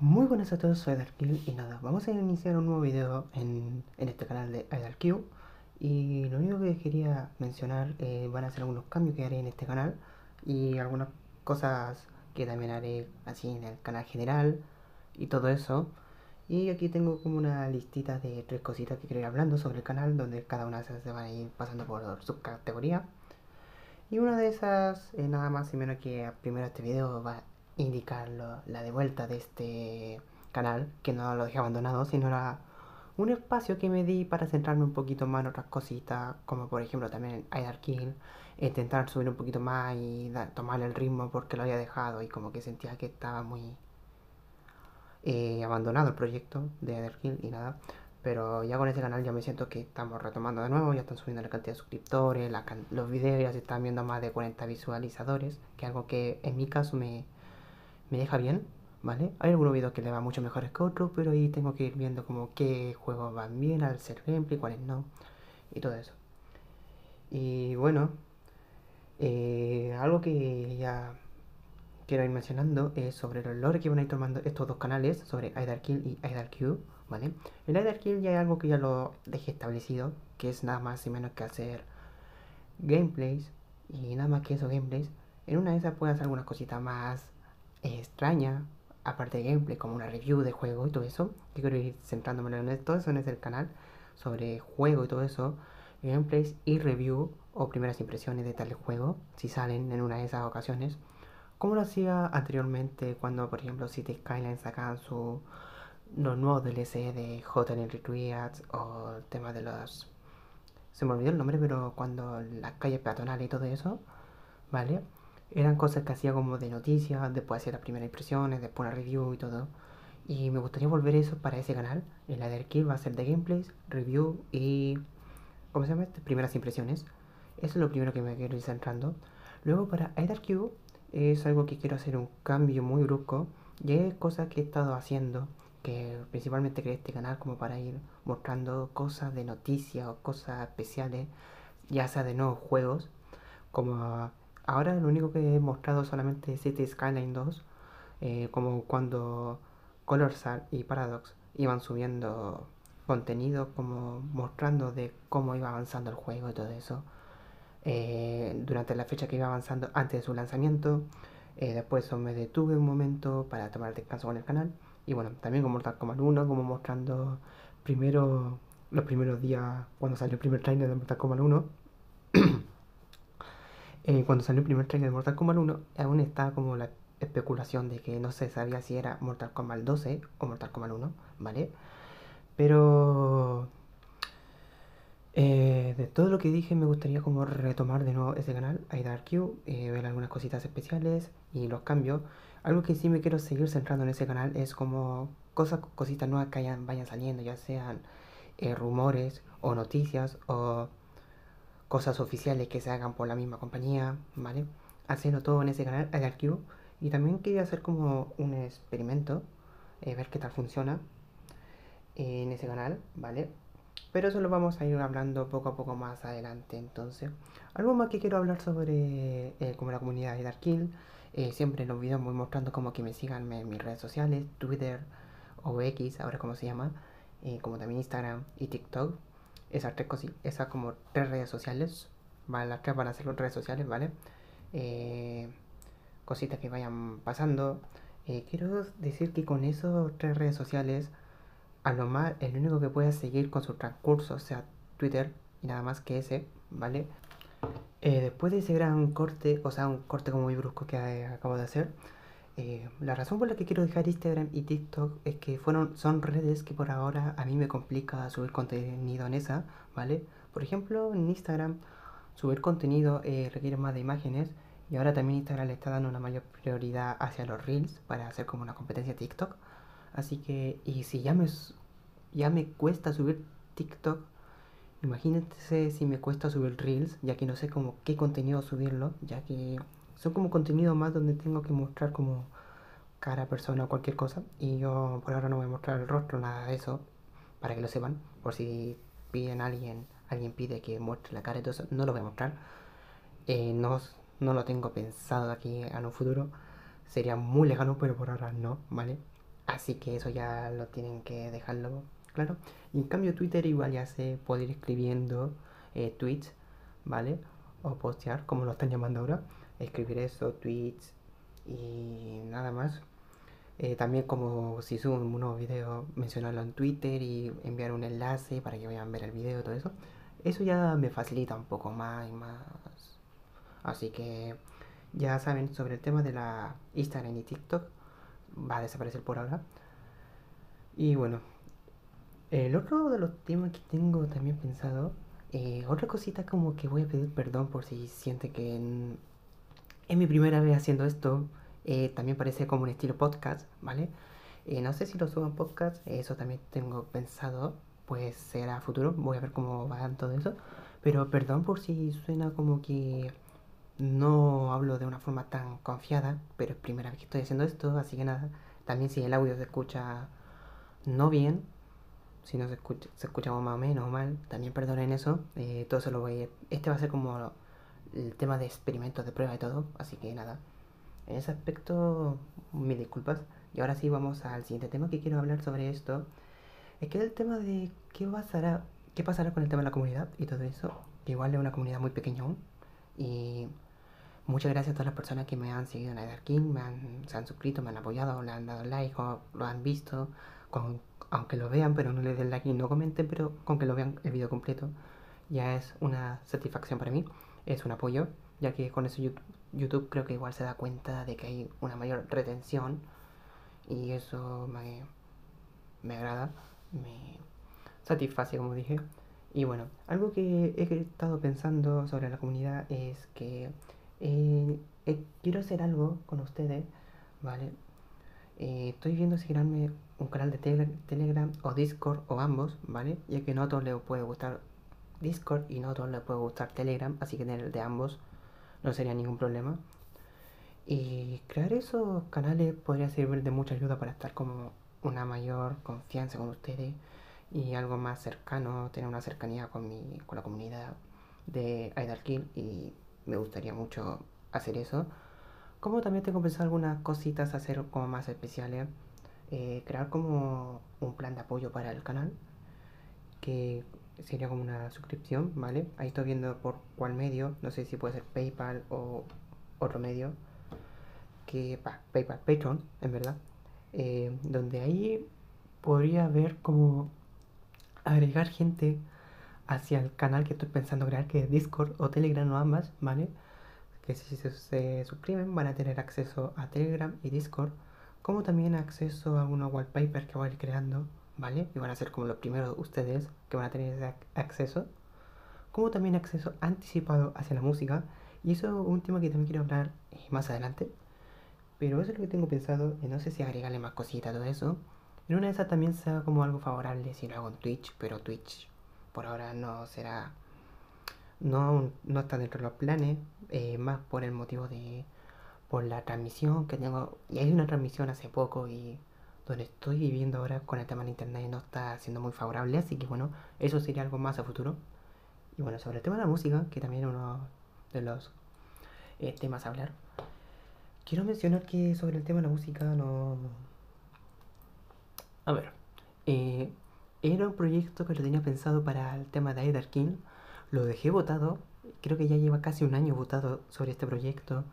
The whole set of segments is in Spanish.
Muy buenas a todos, soy Darkill y nada, vamos a iniciar un nuevo video en, en este canal de IDarQ y lo único que quería mencionar eh, van a ser algunos cambios que haré en este canal y algunas cosas que también haré así en el canal general y todo eso. Y aquí tengo como una listita de tres cositas que quiero ir hablando sobre el canal donde cada una se van a ir pasando por subcategoría y una de esas, eh, nada más y menos que primero este video va indicar la de vuelta de este canal, que no lo dejé abandonado, sino era un espacio que me di para centrarme un poquito más en otras cositas, como por ejemplo también en Kill, intentar subir un poquito más y tomar el ritmo porque lo había dejado y como que sentía que estaba muy eh, abandonado el proyecto de Kill y nada. Pero ya con este canal ya me siento que estamos retomando de nuevo, ya están subiendo la cantidad de suscriptores, los videos ya se están viendo más de 40 visualizadores, que algo que en mi caso me, me deja bien, ¿vale? Hay algunos videos que le van mucho mejores que otros, pero ahí tengo que ir viendo como qué juegos van bien al ser gameplay, cuáles no, y todo eso. Y bueno, eh, algo que ya quiero ir mencionando es sobre los lore que van a ir tomando estos dos canales, sobre Kill y IdarQ, ¿vale? El Kill ya es algo que ya lo dejé establecido, que es nada más y menos que hacer gameplays, y nada más que eso, gameplays. En una de esas puedes hacer algunas cositas más extraña, aparte de gameplay, como una review de juego y todo eso, que quiero ir centrándome en todo eso en el canal, sobre juego y todo eso, gameplays y review o primeras impresiones de tal juego, si salen en una de esas ocasiones, como lo hacía anteriormente cuando, por ejemplo, City Skyline sacaban su los nuevos DLC de Hotel Retweets o el tema de los... Se me olvidó el nombre, pero cuando las calles peatonales y todo eso, ¿vale? Eran cosas que hacía como de noticias, después hacía las primeras impresiones, después una review y todo. Y me gustaría volver eso para ese canal. El Kill va a ser de gameplays, review y. ¿Cómo se llama? Este? Primeras impresiones. Eso es lo primero que me quiero ir centrando. Luego para IDarQ es algo que quiero hacer un cambio muy brusco. Y es cosas que he estado haciendo. Que principalmente creé este canal como para ir mostrando cosas de noticias o cosas especiales. Ya sea de nuevos juegos. Como Ahora lo único que he mostrado solamente es City Skyline 2, eh, como cuando Colorsal y Paradox iban subiendo contenido, como mostrando de cómo iba avanzando el juego y todo eso. Eh, durante la fecha que iba avanzando antes de su lanzamiento. Eh, después me detuve un momento para tomar descanso con el canal. Y bueno, también con Mortal Kombat 1, como mostrando primero los primeros días cuando salió el primer trailer de Mortal Kombat 1. Eh, cuando salió el primer trailer de Mortal Kombat 1, aún estaba como la especulación de que no se sabía si era Mortal Kombat 12 o Mortal Kombat 1, ¿vale? Pero eh, de todo lo que dije me gustaría como retomar de nuevo ese canal, IDarQ, eh, ver algunas cositas especiales y los cambios. Algo que sí me quiero seguir centrando en ese canal es como cosas, cositas nuevas que vayan saliendo, ya sean eh, rumores o noticias o cosas oficiales que se hagan por la misma compañía, ¿vale? Hacerlo todo en ese canal, IDarQ. Y también quería hacer como un experimento, eh, ver qué tal funciona en ese canal, ¿vale? Pero eso lo vamos a ir hablando poco a poco más adelante. Entonces, algo más que quiero hablar sobre eh, como la comunidad de Darkill. Eh, siempre en los videos voy mostrando como que me sigan en mis redes sociales, Twitter o X, ahora como se llama, eh, como también Instagram y TikTok esas tres cositas, esas como tres redes sociales, ¿vale? las tres van a ser redes sociales, ¿vale? Eh, cositas que vayan pasando. Eh, quiero decir que con esos tres redes sociales, a lo más, el único que pueda seguir con su transcurso sea Twitter y nada más que ese, ¿vale? Eh, después de ese gran corte, o sea, un corte como muy brusco que acabo de hacer, eh, la razón por la que quiero dejar Instagram y TikTok es que fueron, son redes que por ahora a mí me complica subir contenido en esa, ¿vale? Por ejemplo, en Instagram subir contenido eh, requiere más de imágenes y ahora también Instagram le está dando una mayor prioridad hacia los reels para hacer como una competencia TikTok. Así que, y si ya me, ya me cuesta subir TikTok, imagínense si me cuesta subir reels, ya que no sé como qué contenido subirlo, ya que son como contenido más donde tengo que mostrar como cara, persona o cualquier cosa. Y yo por ahora no voy a mostrar el rostro, nada de eso, para que lo sepan. Por si piden a alguien, alguien pide que muestre la cara y todo eso, no lo voy a mostrar. Eh, no, no lo tengo pensado aquí en un futuro. Sería muy lejano, pero por ahora no, ¿vale? Así que eso ya lo tienen que dejarlo claro. Y en cambio Twitter igual ya se puede ir escribiendo eh, tweets, ¿vale? O postear, como lo están llamando ahora. Escribir eso, tweets y nada más. Eh, también como si subo un nuevo video, mencionarlo en Twitter y enviar un enlace para que vayan a ver el video todo eso. Eso ya me facilita un poco más y más. Así que ya saben sobre el tema de la Instagram y TikTok. Va a desaparecer por ahora. Y bueno, el otro de los temas que tengo también pensado, eh, otra cosita como que voy a pedir perdón por si siente que es mi primera vez haciendo esto. Eh, también parece como un estilo podcast, ¿vale? Eh, no sé si lo subo en podcast, eso también tengo pensado, pues será futuro, voy a ver cómo va todo eso. Pero perdón por si suena como que no hablo de una forma tan confiada, pero es primera vez que estoy haciendo esto, así que nada. También si el audio se escucha no bien, si no se escucha, se escucha más o menos mal, también perdonen eso. Eh, todo eso lo voy a... Este va a ser como el tema de experimentos de prueba y todo, así que nada. En ese aspecto, mis disculpas. Y ahora sí vamos al siguiente tema que quiero hablar sobre esto. Es que el tema de qué pasará, qué pasará con el tema de la comunidad y todo eso. Igual es una comunidad muy pequeña aún. Y muchas gracias a todas las personas que me han seguido en King, me han, se han suscrito, me han apoyado, le han dado like o lo han visto. Con, aunque lo vean, pero no le den like y no comenten, pero con que lo vean el video completo, ya es una satisfacción para mí. Es un apoyo, ya que con eso YouTube creo que igual se da cuenta de que hay una mayor retención y eso me, me agrada, me satisface como dije. Y bueno, algo que he estado pensando sobre la comunidad es que eh, eh, quiero hacer algo con ustedes, ¿vale? Eh, estoy viendo si crearme un canal de Telegram o Discord o ambos, ¿vale? Ya que no a todos les puede gustar Discord y no a todos les puede gustar Telegram, así que tener de ambos no sería ningún problema. Y crear esos canales podría servir de mucha ayuda para estar como una mayor confianza con ustedes y algo más cercano, tener una cercanía con, mi, con la comunidad de Kill y me gustaría mucho hacer eso. Como también tengo pensado algunas cositas hacer como más especiales, eh, crear como un plan de apoyo para el canal que sería como una suscripción, ¿vale? Ahí estoy viendo por cuál medio, no sé si puede ser PayPal o otro medio, que PayPal, Patreon, en verdad, eh, donde ahí podría ver como agregar gente hacia el canal que estoy pensando crear, que es Discord o Telegram o ambas, ¿vale? Que si se, se suscriben van a tener acceso a Telegram y Discord, como también acceso a unos wallpaper que voy a ir creando ¿vale? Y van a ser como los primeros ustedes que van a tener ese acceso. Como también acceso anticipado hacia la música. Y eso es un tema que también quiero hablar eh, más adelante. Pero eso es lo que tengo pensado. Y no sé si agregarle más cositas a todo eso. En una de esas también sea como algo favorable si lo hago en Twitch. Pero Twitch por ahora no será... No, no está dentro de los planes. Eh, más por el motivo de... Por la transmisión que tengo. Y hay una transmisión hace poco y donde estoy viviendo ahora con el tema de internet no está siendo muy favorable, así que bueno, eso sería algo más a futuro. Y bueno, sobre el tema de la música, que también es uno de los eh, temas a hablar, quiero mencionar que sobre el tema de la música no... A ver, eh, era un proyecto que lo tenía pensado para el tema de Aider King, lo dejé votado, creo que ya lleva casi un año votado sobre este proyecto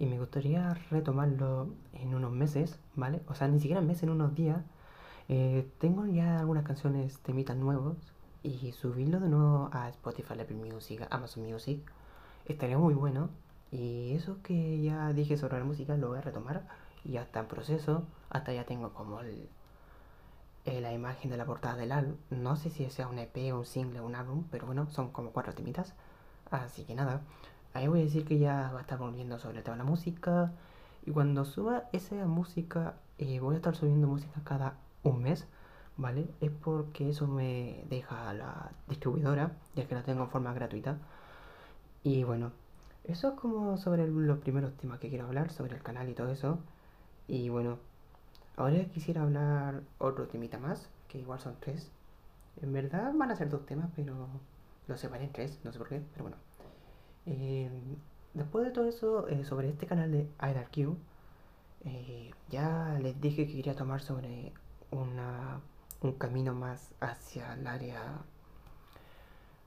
y me gustaría retomarlo en unos meses, ¿vale? O sea, ni siquiera meses, en unos días. Eh, tengo ya algunas canciones, temitas nuevos y subirlo de nuevo a Spotify, Apple Music, Amazon Music estaría muy bueno. Y eso que ya dije sobre la música lo voy a retomar y ya está en proceso. Hasta ya tengo como el, eh, la imagen de la portada del álbum. No sé si sea un EP, un single, un álbum, pero bueno, son como cuatro temitas. Así que nada, ahí voy a decir que ya va a estar volviendo sobre el tema de la música. Y cuando suba esa música, eh, voy a estar subiendo música cada un mes, ¿vale? Es porque eso me deja la distribuidora, ya que la tengo en forma gratuita. Y bueno, eso es como sobre los primeros temas que quiero hablar, sobre el canal y todo eso. Y bueno, ahora quisiera hablar otro temita más, que igual son tres. En verdad van a ser dos temas, pero los separé en tres, no sé por qué, pero bueno. Eh, después de todo eso, eh, sobre este canal de IDarQ, Eh, ya les dije que quería tomar sobre una, un camino más hacia el área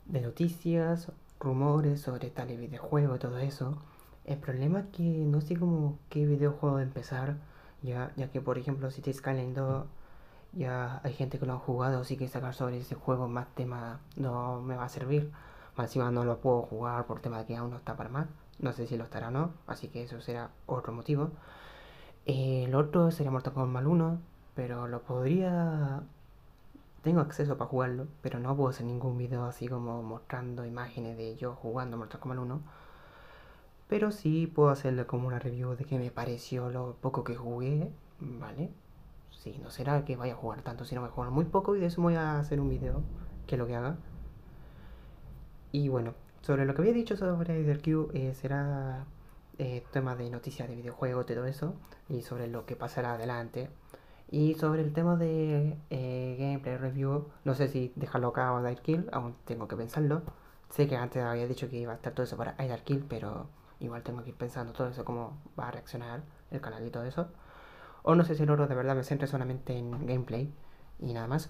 de noticias, rumores sobre tal videojuego y todo eso. El problema es que no sé cómo qué videojuego empezar, ya, ya que por ejemplo si te Skyline 2 ya hay gente que lo ha jugado, así que sacar sobre ese juego más tema no me va a servir. Encima no lo puedo jugar por tema de que aún no está para más. No sé si lo estará o no, así que eso será otro motivo. el otro sería Mortal Kombat 1, pero lo podría... Tengo acceso para jugarlo, pero no puedo hacer ningún video así como mostrando imágenes de yo jugando Mortal Kombat 1. Pero sí puedo hacerle como una review de qué me pareció lo poco que jugué, ¿vale? Sí, no será que vaya a jugar tanto, sino que jugar muy poco y de eso voy a hacer un video, que es lo que haga. Y bueno, sobre lo que había dicho sobre IDRQ eh, será eh, tema de noticias de videojuegos, todo eso, y sobre lo que pasará adelante. Y sobre el tema de eh, gameplay review, no sé si dejarlo acá o dar kill, aún tengo que pensarlo. Sé que antes había dicho que iba a estar todo eso para dar kill, pero igual tengo que ir pensando todo eso, cómo va a reaccionar el canal y todo eso. O no sé si el oro de verdad me centre solamente en gameplay y nada más.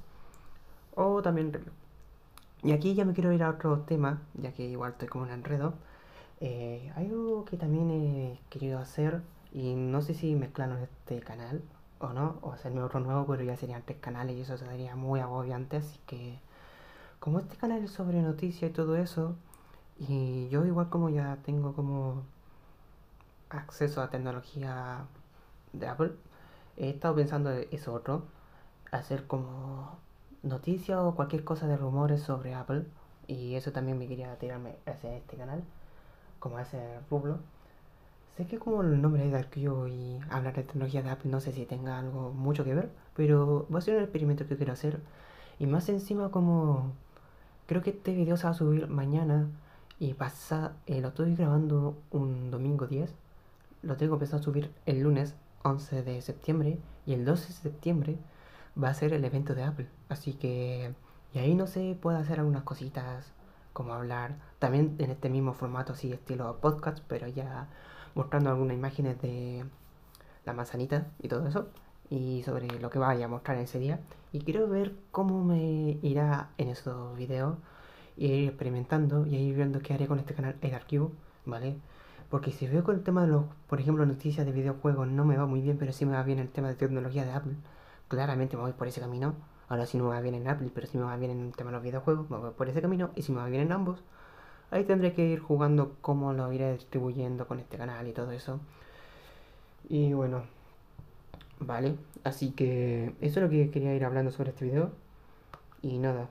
O también review. Y aquí ya me quiero ir a otro tema, ya que igual estoy como un enredo. Eh, algo que también he querido hacer, y no sé si mezclarlo en este canal o no, o hacerme otro nuevo, pero ya serían tres canales y eso sería muy agobiante, así que como este canal es sobre noticias y todo eso, y yo igual como ya tengo como acceso a tecnología de Apple, he estado pensando eso otro, hacer como noticias o cualquier cosa de rumores sobre Apple, y eso también me quería tirarme hacia este canal, como ese rublo. Sé que como el nombre de Arqueo y hablar de tecnología de Apple no sé si tenga algo mucho que ver, pero va a ser un experimento que quiero hacer. Y más encima como creo que este video se va a subir mañana y pasa, eh, lo estoy grabando un domingo 10. Lo tengo pensado subir el lunes 11 de septiembre y el 12 de septiembre va a ser el evento de Apple. Así que y ahí no sé, puedo hacer algunas cositas como hablar, también en este mismo formato así estilo podcast, pero ya mostrando algunas imágenes de la manzanita y todo eso, y sobre lo que vaya a mostrar ese día. Y quiero ver cómo me irá en esos videos, y ir experimentando y ir viendo qué haré con este canal AdarQ, ¿vale? Porque si veo con el tema de los, por ejemplo, noticias de videojuegos no me va muy bien, pero sí me va bien el tema de tecnología de Apple, claramente me voy por ese camino. Ahora si no me va bien en Apple, pero si me va bien en el tema de los videojuegos, me voy por ese camino. Y si me va bien en ambos, Ahí tendré que ir jugando cómo lo iré distribuyendo con este canal y todo eso. Y bueno, vale. Así que eso es lo que quería ir hablando sobre este video. Y nada.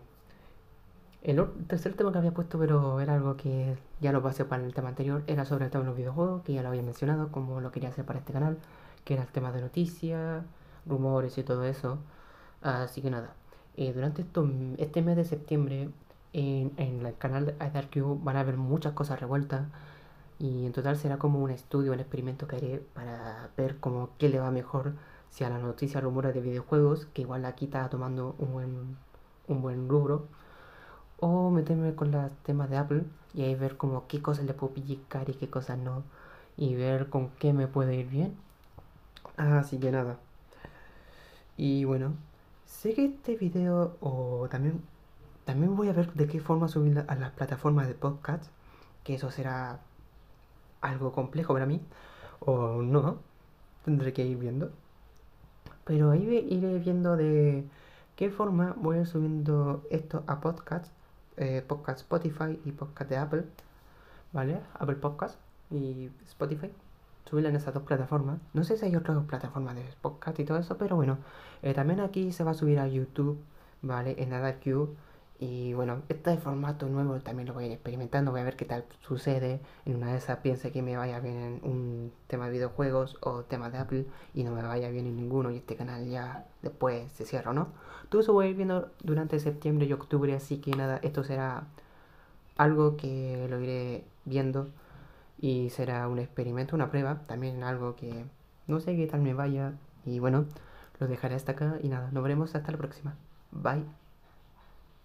El tercer tema que había puesto, pero era algo que ya lo pasé para el tema anterior, era sobre el tema de los videojuegos, que ya lo había mencionado, como lo quería hacer para este canal, que era el tema de noticias, rumores y todo eso. Así que nada, eh, durante este mes de septiembre en, el canal de IDarQ van a haber muchas cosas revueltas y en total será como un estudio, un experimento que haré para ver como qué le va mejor si a la noticia rumores de videojuegos, que igual aquí está tomando un buen, un buen rubro, o meterme con los temas de Apple y ahí ver como qué cosas le puedo pillar y qué cosas no, y ver con qué me puede ir bien. Así que nada. Y bueno, sé que este video o también también voy a ver de qué forma subir a las plataformas de podcast, que eso será algo complejo para mí, o no, tendré que ir viendo. Pero ahí iré viendo de qué forma voy a ir subiendo esto a podcast, eh, podcast Spotify y podcast de Apple, ¿vale? Apple Podcast y Spotify. Subirla en esas dos plataformas. No sé si hay otras plataformas de podcast y todo eso, pero bueno, eh, también aquí se va a subir a YouTube, ¿vale? En AdQ y bueno, este formato nuevo también lo voy a ir experimentando, voy a ver qué tal sucede. En una de esas piense que me vaya bien en un tema de videojuegos o tema de Apple y no me vaya bien en ninguno y este canal ya después se cierra, ¿no? Todo eso voy a ir viendo durante septiembre y octubre, así que nada, esto será algo que lo iré viendo y será un experimento, una prueba, también algo que no sé qué tal me vaya y bueno, lo dejaré hasta acá y nada, nos veremos hasta la próxima. Bye.